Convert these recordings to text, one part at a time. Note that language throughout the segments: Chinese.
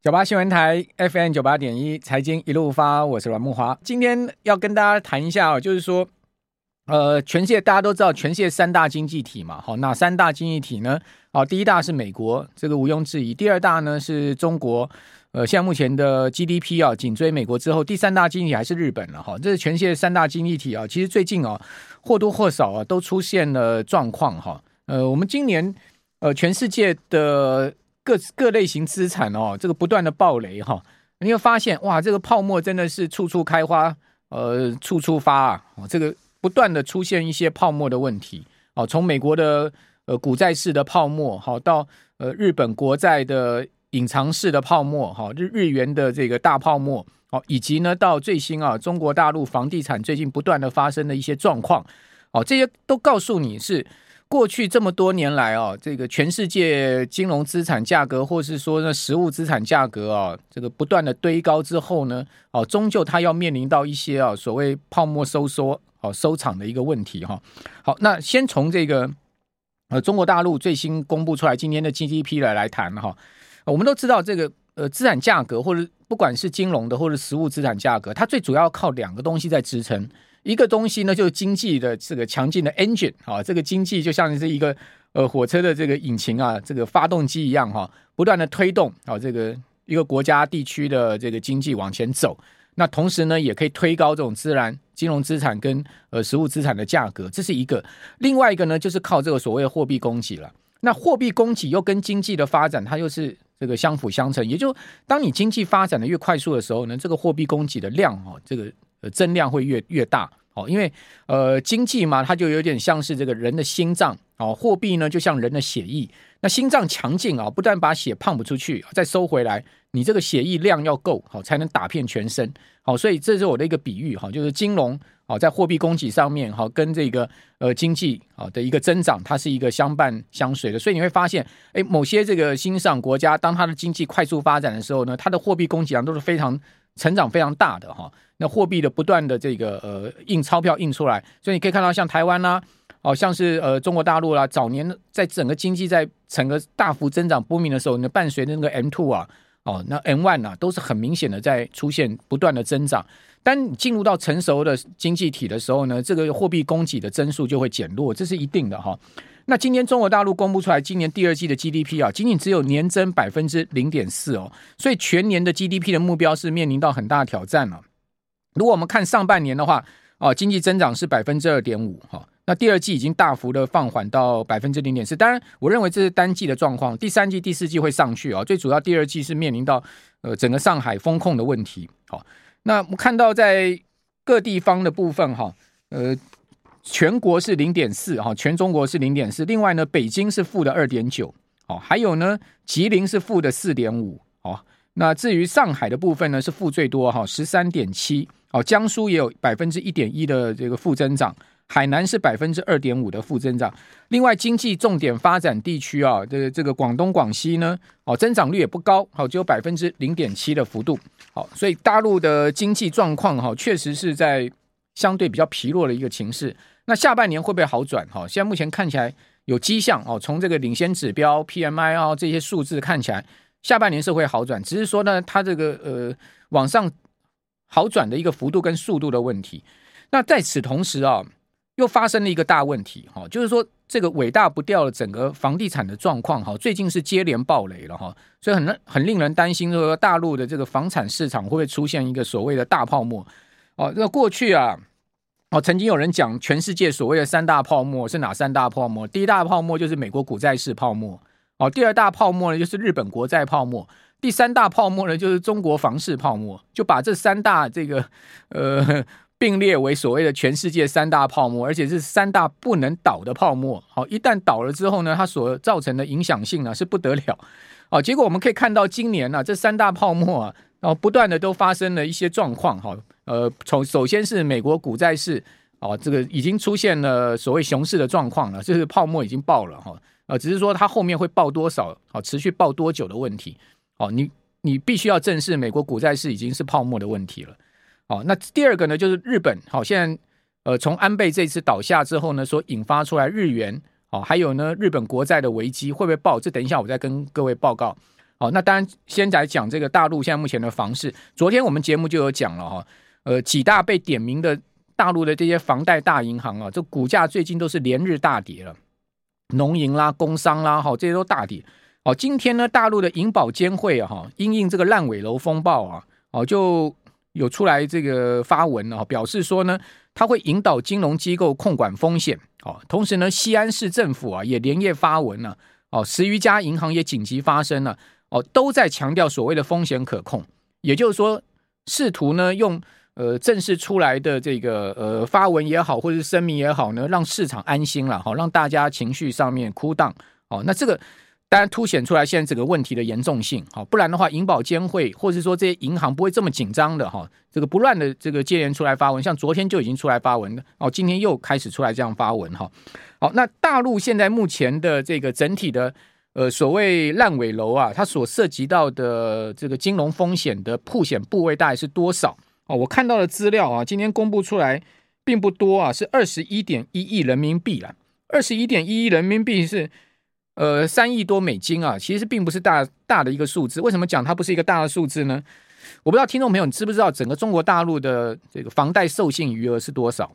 九八新闻台 FM 九八点一财经一路发，我是阮慕华。今天要跟大家谈一下哦，就是说，呃，全世界大家都知道，全世界三大经济体嘛，好，哪三大经济体呢？好，第一大是美国，这个毋庸置疑。第二大呢是中国，呃，现在目前的 GDP 啊紧追美国之后，第三大经济体还是日本了哈。这是全世界三大经济体啊，其实最近啊或多或少啊都出现了状况哈。呃，我们今年呃全世界的。各各类型资产哦，这个不断的暴雷哈，你会发现哇，这个泡沫真的是处处开花，呃，处处发啊，这个不断的出现一些泡沫的问题哦，从美国的呃股债市的泡沫，好到呃日本国债的隐藏式的泡沫，哈日日元的这个大泡沫，哦，以及呢到最新啊中国大陆房地产最近不断的发生的一些状况，哦，这些都告诉你是。过去这么多年来哦，这个全世界金融资产价格，或是说呢实物资产价格啊，这个不断的堆高之后呢，哦，终究它要面临到一些啊所谓泡沫收缩、哦收场的一个问题哈。好，那先从这个呃中国大陆最新公布出来今天的 GDP 来来谈哈。我们都知道这个呃资产价格，或者不管是金融的或者实物资产价格，它最主要靠两个东西在支撑。一个东西呢，就是经济的这个强劲的 engine 啊，这个经济就像是一个呃火车的这个引擎啊，这个发动机一样哈，不断的推动啊，这个一个国家地区的这个经济往前走。那同时呢，也可以推高这种自然金融资产跟呃实物资产的价格，这是一个。另外一个呢，就是靠这个所谓的货币供给了。那货币供给又跟经济的发展，它又是这个相辅相成。也就当你经济发展的越快速的时候呢，这个货币供给的量哦，这个呃增量会越越大。哦，因为呃，经济嘛，它就有点像是这个人的心脏哦，货币呢就像人的血液。那心脏强劲啊，不但把血胖不出去，再收回来，你这个血液量要够好，才能打遍全身。好，所以这是我的一个比喻哈，就是金融啊，在货币供给上面哈，跟这个呃经济啊的一个增长，它是一个相伴相随的。所以你会发现，哎，某些这个新兴国家，当它的经济快速发展的时候呢，它的货币供给量都是非常。成长非常大的哈，那货币的不断的这个呃印钞票印出来，所以你可以看到像台湾啦，哦像是呃中国大陆啦，早年在整个经济在整个大幅增长不明的时候，那伴随着那个 M two 啊，哦那 M one 啊，都是很明显的在出现不断的增长。当你进入到成熟的经济体的时候呢，这个货币供给的增速就会减弱，这是一定的哈。那今天中国大陆公布出来，今年第二季的 GDP 啊，仅仅只有年增百分之零点四哦，所以全年的 GDP 的目标是面临到很大的挑战了。如果我们看上半年的话，哦，经济增长是百分之二点五哈，那第二季已经大幅的放缓到百分之零点四。当然，我认为这是单季的状况，第三季、第四季会上去啊。最主要第二季是面临到呃整个上海封控的问题。好，那我们看到在各地方的部分哈，呃。全国是零点四哈，全中国是零点四。另外呢，北京是负的二点九，哦，还有呢，吉林是负的四点五，哦。那至于上海的部分呢，是负最多哈，十三点七，哦。江苏也有百分之一点一的这个负增长，海南是百分之二点五的负增长。另外，经济重点发展地区啊，这个这个广东、广西呢，哦，增长率也不高，好，只有百分之零点七的幅度，好，所以大陆的经济状况哈，确实是在相对比较疲弱的一个情势。那下半年会不会好转？哈，现在目前看起来有迹象哦。从这个领先指标 PMI 啊这些数字看起来，下半年是会好转。只是说呢，它这个呃往上好转的一个幅度跟速度的问题。那在此同时啊，又发生了一个大问题哈，就是说这个尾大不掉的整个房地产的状况哈，最近是接连暴雷了哈，所以很很令人担心说大陆的这个房产市场会不会出现一个所谓的大泡沫哦？那过去啊。哦，曾经有人讲，全世界所谓的三大泡沫是哪三大泡沫？第一大泡沫就是美国股债市泡沫，哦，第二大泡沫呢就是日本国债泡沫，第三大泡沫呢就是中国房市泡沫，就把这三大这个呃并列为所谓的全世界三大泡沫，而且是三大不能倒的泡沫。好，一旦倒了之后呢，它所造成的影响性呢是不得了。哦，结果我们可以看到今年呢，这三大泡沫啊。然后不断的都发生了一些状况哈，呃，从首先是美国股债市哦，这个已经出现了所谓熊市的状况了，就是泡沫已经爆了哈，呃，只是说它后面会爆多少，好，持续爆多久的问题，哦，你你必须要正视美国股债市已经是泡沫的问题了，哦，那第二个呢就是日本，好，现在呃从安倍这次倒下之后呢，所引发出来日元，哦，还有呢日本国债的危机会不会爆？这等一下我再跟各位报告。好，那当然先来讲这个大陆现在目前的房市。昨天我们节目就有讲了哈，呃，几大被点名的大陆的这些房贷大银行啊，这股价最近都是连日大跌了，农银啦、工商啦，哈，这些都大跌。哦，今天呢，大陆的银保监会啊，哈，因应这个烂尾楼风暴啊，哦，就有出来这个发文啊，表示说呢，他会引导金融机构控管风险。哦，同时呢，西安市政府啊也连夜发文了，哦，十余家银行也紧急发声了。哦，都在强调所谓的风险可控，也就是说，试图呢用呃正式出来的这个呃发文也好，或者是声明也好呢，让市场安心了，好让大家情绪上面哭荡。哦，那这个当然凸显出来现在这个问题的严重性。好，不然的话，银保监会或者是说这些银行不会这么紧张的哈。这个不乱的这个接连出来发文，像昨天就已经出来发文了，哦，今天又开始出来这样发文哈。好，那大陆现在目前的这个整体的。呃，所谓烂尾楼啊，它所涉及到的这个金融风险的曝险部位大概是多少？哦，我看到的资料啊，今天公布出来并不多啊，是二十一点一亿人民币啦。二十一点一亿人民币是呃三亿多美金啊，其实并不是大大的一个数字。为什么讲它不是一个大的数字呢？我不知道听众朋友你知不知道整个中国大陆的这个房贷授信余额是多少？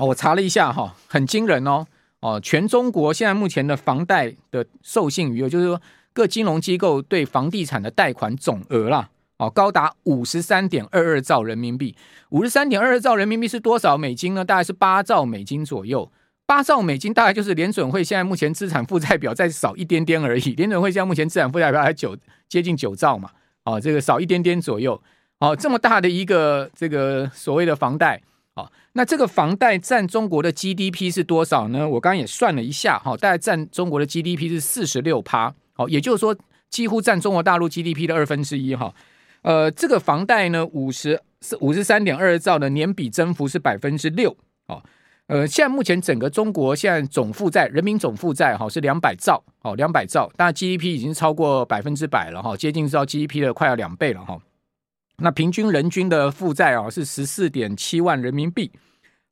哦，我查了一下哈，很惊人哦。哦，全中国现在目前的房贷的授信余额，就是说各金融机构对房地产的贷款总额啦，哦，高达五十三点二二兆人民币。五十三点二二兆人民币是多少美金呢？大概是八兆美金左右。八兆美金大概就是联准会现在目前资产负债表再少一点点而已。联准会现在目前资产负债表还九接近九兆嘛，哦，这个少一点点左右。哦，这么大的一个这个所谓的房贷。哦，那这个房贷占中国的 GDP 是多少呢？我刚刚也算了一下，哈，大概占中国的 GDP 是四十六趴，哦，也就是说几乎占中国大陆 GDP 的二分之一，哈，呃，这个房贷呢，五十五十三点二兆的年比增幅是百分之六，哦，呃，现在目前整个中国现在总负债，人民总负债哈是两百兆，哦，两百兆，但 GDP 已经超过百分之百了，哈，接近到 GDP 的快要两倍了，哈。那平均人均的负债啊是十四点七万人民币，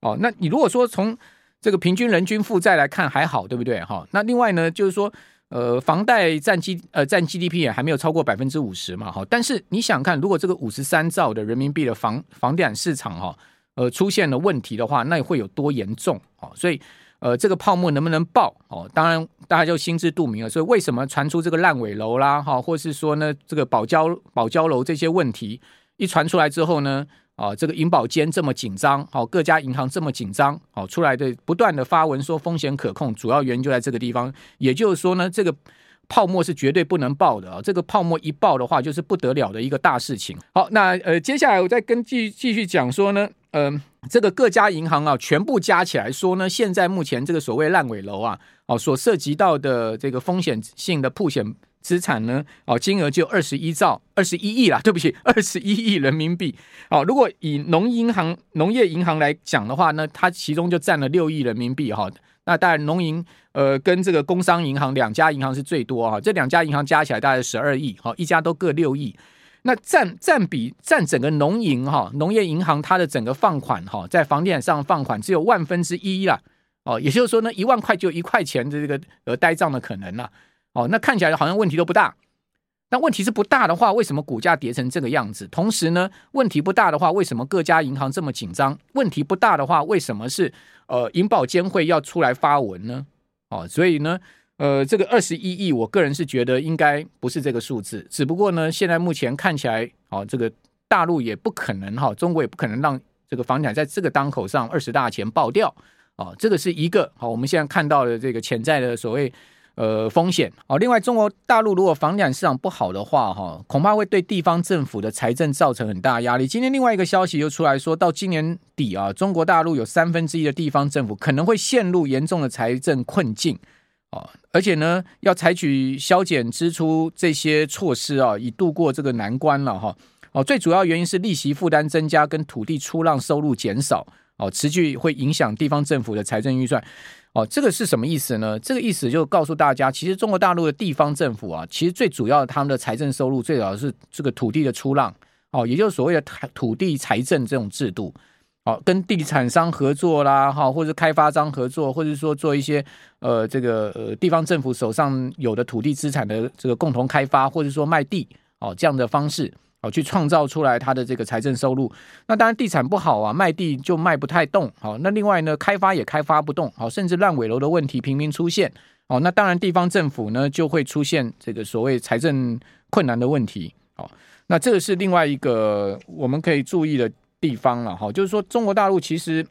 哦，那你如果说从这个平均人均负债来看还好，对不对？哈，那另外呢，就是说，呃，房贷占 G 呃占 GDP 也还没有超过百分之五十嘛，哈。但是你想看，如果这个五十三兆的人民币的房房地产市场哈，呃，出现了问题的话，那会有多严重？哦，所以呃，这个泡沫能不能爆？哦，当然大家就心知肚明了。所以为什么传出这个烂尾楼啦，哈，或是说呢，这个保交保交楼这些问题？一传出来之后呢，啊，这个银保监这么紧张，好，各家银行这么紧张，好，出来的不断的发文说风险可控，主要原因就在这个地方。也就是说呢，这个泡沫是绝对不能爆的啊！这个泡沫一爆的话，就是不得了的一个大事情。好，那呃，接下来我再跟继继续讲说呢，嗯、呃，这个各家银行啊，全部加起来说呢，现在目前这个所谓烂尾楼啊，哦，所涉及到的这个风险性的曝险。资产呢？哦，金额就二十一兆二十一亿啦，对不起，二十一亿人民币。哦，如果以农银行、农业银行来讲的话呢，它其中就占了六亿人民币哈。那当然，农银呃跟这个工商银行两家银行是最多哈，这两家银行加起来大概十二亿，好，一家都各六亿。那占占比占整个农银哈，农业银行它的整个放款哈，在房地产上放款只有万分之一啦。哦，也就是说呢，一万块就一块钱的这个呃呆账的可能了。哦，那看起来好像问题都不大，但问题是不大的话，为什么股价跌成这个样子？同时呢，问题不大的话，为什么各家银行这么紧张？问题不大的话，为什么是呃银保监会要出来发文呢？哦，所以呢，呃，这个二十一亿，我个人是觉得应该不是这个数字，只不过呢，现在目前看起来，哦，这个大陆也不可能哈，中国也不可能让这个房产在这个当口上二十大前爆掉，哦，这个是一个好，我们现在看到的这个潜在的所谓。呃，风险哦。另外，中国大陆如果房地产市场不好的话，哈，恐怕会对地方政府的财政造成很大压力。今天另外一个消息又出来说，到今年底啊，中国大陆有三分之一的地方政府可能会陷入严重的财政困境啊，而且呢，要采取削减支出这些措施啊，以度过这个难关了哈。哦，最主要原因是利息负担增加跟土地出让收入减少哦，持续会影响地方政府的财政预算。哦，这个是什么意思呢？这个意思就告诉大家，其实中国大陆的地方政府啊，其实最主要他们的财政收入，最主要是这个土地的出让，哦，也就是所谓的土地财政这种制度。哦，跟地产商合作啦，哈，或者开发商合作，或者说做一些呃，这个呃地方政府手上有的土地资产的这个共同开发，或者说卖地，哦，这样的方式，哦，去创造出来它的这个财政收入。那当然地产不好啊，卖地就卖不太动，好，那另外呢，开发也开发不动，好，甚至烂尾楼的问题频频出现，哦，那当然地方政府呢就会出现这个所谓财政困难的问题，哦，那这个是另外一个我们可以注意的。地方了哈，就是说中国大陆其实，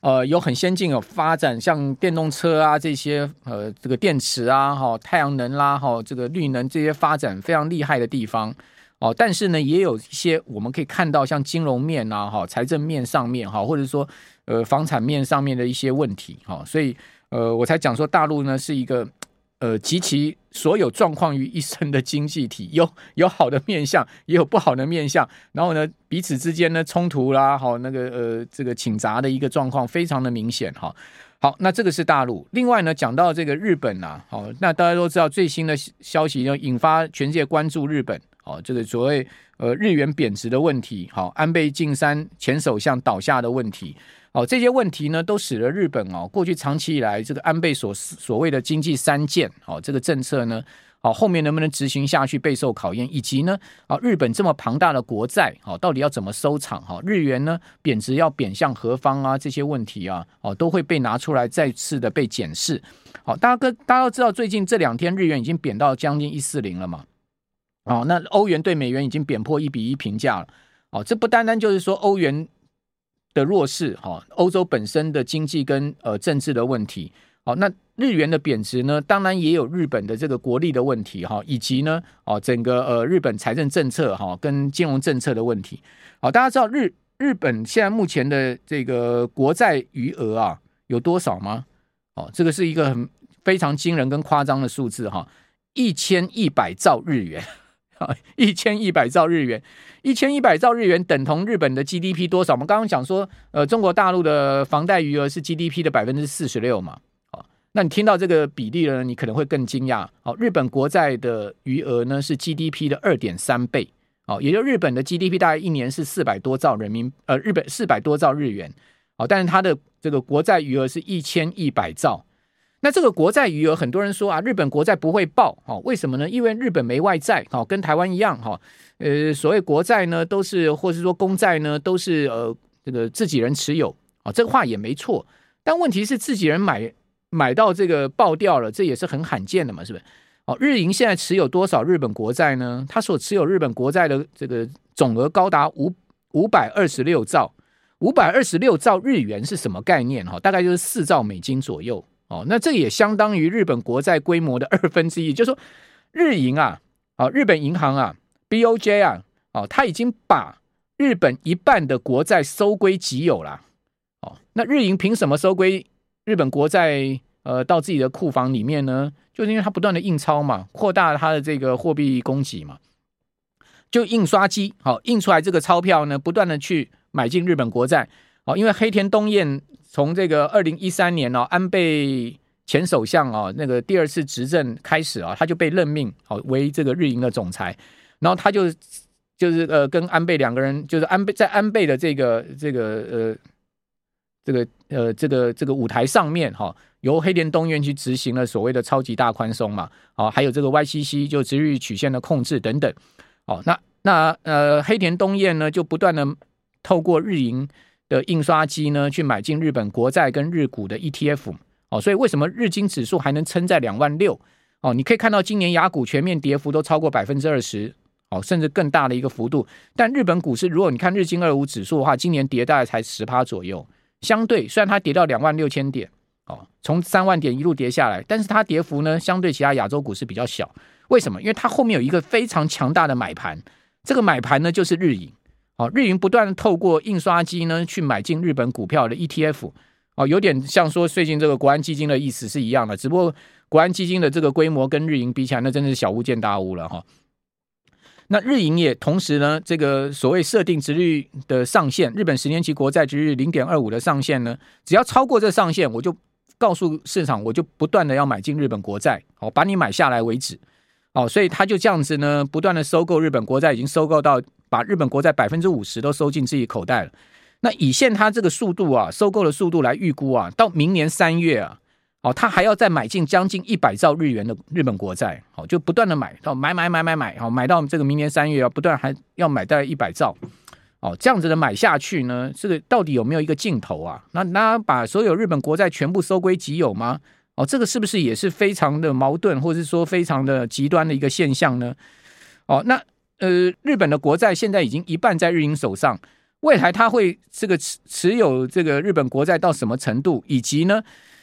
呃，有很先进的发展，像电动车啊这些，呃，这个电池啊，哈，太阳能啦，哈，这个绿能这些发展非常厉害的地方哦。但是呢，也有一些我们可以看到，像金融面啊，哈，财政面上面哈，或者说呃房产面上面的一些问题哈。所以呃，我才讲说大陆呢是一个。呃，集其所有状况于一身的经济体，有有好的面相，也有不好的面相。然后呢，彼此之间呢冲突啦，好那个呃这个请杂的一个状况非常的明显哈。好，那这个是大陆。另外呢，讲到这个日本啊，好，那大家都知道最新的消息要引发全世界关注日本，哦，这个所谓呃日元贬值的问题，好，安倍晋三前首相倒下的问题。哦，这些问题呢，都使得日本哦，过去长期以来这个安倍所所谓的经济三箭哦，这个政策呢，哦，后面能不能执行下去备受考验，以及呢，啊，日本这么庞大的国债，哦，到底要怎么收场？哈，日元呢贬值要贬向何方啊？这些问题啊，哦，都会被拿出来再次的被检视。好，大家跟大家都知道，最近这两天日元已经贬到将近一四零了嘛，哦，那欧元对美元已经贬破一比一平价了。哦，这不单单就是说欧元。的弱势，哈，欧洲本身的经济跟呃政治的问题，好，那日元的贬值呢，当然也有日本的这个国力的问题，哈，以及呢，哦，整个呃日本财政政策，哈，跟金融政策的问题，好，大家知道日日本现在目前的这个国债余额啊有多少吗？哦，这个是一个很非常惊人跟夸张的数字，哈，一千一百兆日元。啊，一千一百兆日元，一千一百兆日元等同日本的 GDP 多少？我们刚刚讲说，呃，中国大陆的房贷余额是 GDP 的百分之四十六嘛。好，那你听到这个比例呢，你可能会更惊讶。好，日本国债的余额呢是 GDP 的二点三倍。好，也就日本的 GDP 大概一年是四百多兆人民，呃，日本四百多兆日元。好，但是它的这个国债余额是一千一百兆。那这个国债余额，很多人说啊，日本国债不会爆，哈，为什么呢？因为日本没外债，哈，跟台湾一样，哈，呃，所谓国债呢，都是或是说公债呢，都是呃这个自己人持有，啊，这个话也没错。但问题是自己人买买到这个爆掉了，这也是很罕见的嘛，是不是？哦，日银现在持有多少日本国债呢？他所持有日本国债的这个总额高达五五百二十六兆，五百二十六兆日元是什么概念？哈，大概就是四兆美金左右。哦，那这也相当于日本国债规模的二分之一，就是说日银啊，啊，日本银行啊，BOJ 啊，哦，他已经把日本一半的国债收归己有了。哦，那日银凭什么收归日本国债？呃，到自己的库房里面呢？就是因为它不断的印钞嘛，扩大它的这个货币供给嘛，就印刷机好印出来这个钞票呢，不断的去买进日本国债。哦，因为黑田东彦。从这个二零一三年哦，安倍前首相啊，那个第二次执政开始啊，他就被任命哦为这个日银的总裁，然后他就就是呃跟安倍两个人，就是安倍在安倍的这个这个呃这个呃这个这个舞台上面哈，由黑田东彦去执行了所谓的超级大宽松嘛，哦，还有这个 YCC 就殖利率曲线的控制等等，哦，那那呃黑田东彦呢就不断的透过日银。的印刷机呢，去买进日本国债跟日股的 ETF 哦，所以为什么日经指数还能撑在两万六哦？你可以看到今年雅股全面跌幅都超过百分之二十哦，甚至更大的一个幅度。但日本股市，如果你看日经二五指数的话，今年跌大概才十趴左右，相对虽然它跌到两万六千点哦，从三万点一路跌下来，但是它跌幅呢，相对其他亚洲股市比较小。为什么？因为它后面有一个非常强大的买盘，这个买盘呢就是日影。哦，日银不断透过印刷机呢去买进日本股票的 ETF，哦，有点像说最近这个国安基金的意思是一样的，只不过国安基金的这个规模跟日银比起来，那真的是小巫见大巫了哈。那日银也同时呢，这个所谓设定殖利率的上限，日本十年期国债殖率零点二五的上限呢，只要超过这上限，我就告诉市场，我就不断的要买进日本国债，哦，把你买下来为止。哦，所以他就这样子呢，不断的收购日本国债，已经收购到把日本国债百分之五十都收进自己口袋了。那以现他这个速度啊，收购的速度来预估啊，到明年三月啊，哦，他还要再买进将近一百兆日元的日本国债，哦，就不断的买，到买买买买买，好，买到这个明年三月啊，不断还要买大概一百兆，哦，这样子的买下去呢，这个到底有没有一个尽头啊？那那把所有日本国债全部收归己有吗？哦，这个是不是也是非常的矛盾，或者是说非常的极端的一个现象呢？哦，那呃，日本的国债现在已经一半在日银手上。未来他会这个持持有这个日本国债到什么程度，以及呢，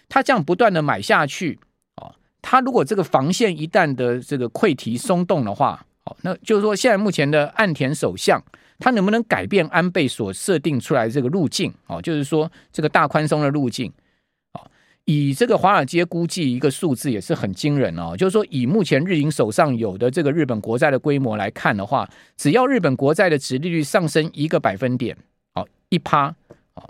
他这样不断的买下去，哦，他如果这个防线一旦的这个溃堤松动的话，哦，那就是说现在目前的岸田首相，他能不能改变安倍所设定出来这个路径，哦，就是说这个大宽松的路径。以这个华尔街估计一个数字也是很惊人哦，就是说以目前日银手上有的这个日本国债的规模来看的话，只要日本国债的殖利率上升一个百分点，好一趴，哦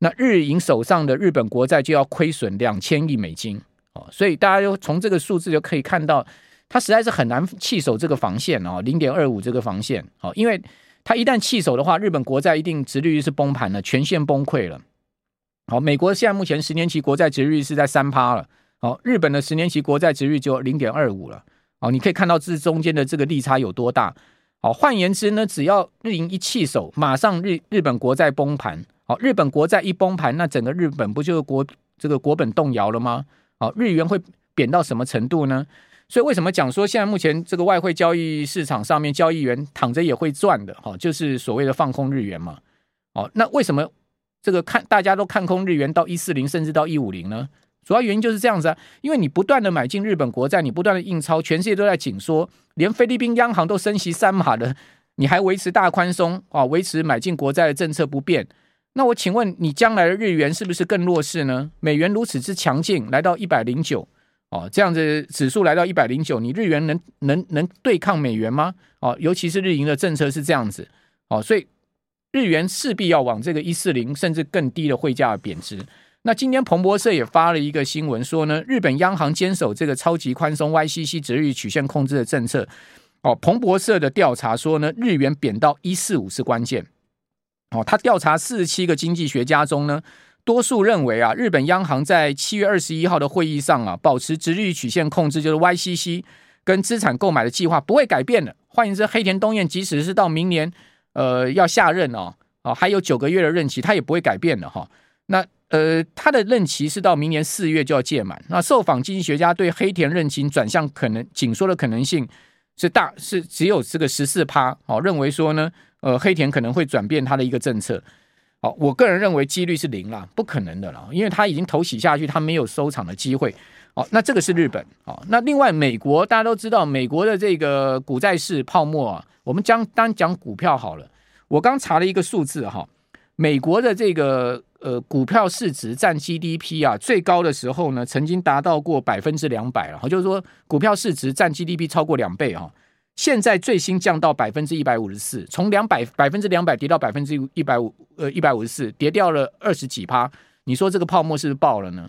那日银手上的日本国债就要亏损两千亿美金哦，所以大家就从这个数字就可以看到，它实在是很难弃守这个防线哦，零点二五这个防线哦，因为它一旦弃守的话，日本国债一定殖利率是崩盘了，全线崩溃了。好，美国现在目前十年期国债殖率是在三趴了。好，日本的十年期国债殖率就零点二五了。好，你可以看到这中间的这个利差有多大。好，换言之呢，只要日银一弃守，马上日日本国债崩盘。好，日本国债一崩盘，那整个日本不就国这个国本动摇了吗？好，日元会贬到什么程度呢？所以为什么讲说现在目前这个外汇交易市场上面交易员躺着也会赚的？哈，就是所谓的放空日元嘛。好，那为什么？这个看大家都看空日元到一四零甚至到一五零呢，主要原因就是这样子啊，因为你不断的买进日本国债，你不断的印钞，全世界都在紧缩，连菲律宾央行都升息三码的，你还维持大宽松啊，维持买进国债的政策不变，那我请问你将来的日元是不是更弱势呢？美元如此之强劲，来到一百零九哦，这样子指数来到一百零九，你日元能能能对抗美元吗？哦，尤其是日银的政策是这样子哦，所以。日元势必要往这个一四零甚至更低的汇价贬值。那今天彭博社也发了一个新闻说呢，日本央行坚守这个超级宽松 YCC 值域曲线控制的政策。哦，彭博社的调查说呢，日元贬到一四五是关键。哦，他调查四十七个经济学家中呢，多数认为啊，日本央行在七月二十一号的会议上啊，保持殖利率曲线控制，就是 YCC 跟资产购买的计划不会改变的。换言之，黑田东彦即使是到明年。呃，要下任哦，哦，还有九个月的任期，他也不会改变的哈、那呃，他的任期是到明年四月就要届满。那受访经济学家对黑田任期转向可能紧缩的可能性是大，是只有这个十四趴哦。认为说呢，呃，黑田可能会转变他的一个政策。好、我个人认为几率是零啦，不可能的啦，因为他已经投洗下去，他没有收场的机会。哦，那这个是日本。哦，那另外美国大家都知道，美国的这个股债市泡沫啊。我们将单讲股票好了，我刚查了一个数字哈，美国的这个呃股票市值占 GDP 啊，最高的时候呢，曾经达到过百分之两百了，就是说股票市值占 GDP 超过两倍哈，现在最新降到百分之一百五十四，从两百百分之两百跌到百分之一百五呃一百五十四，跌掉了二十几趴，你说这个泡沫是不是爆了呢？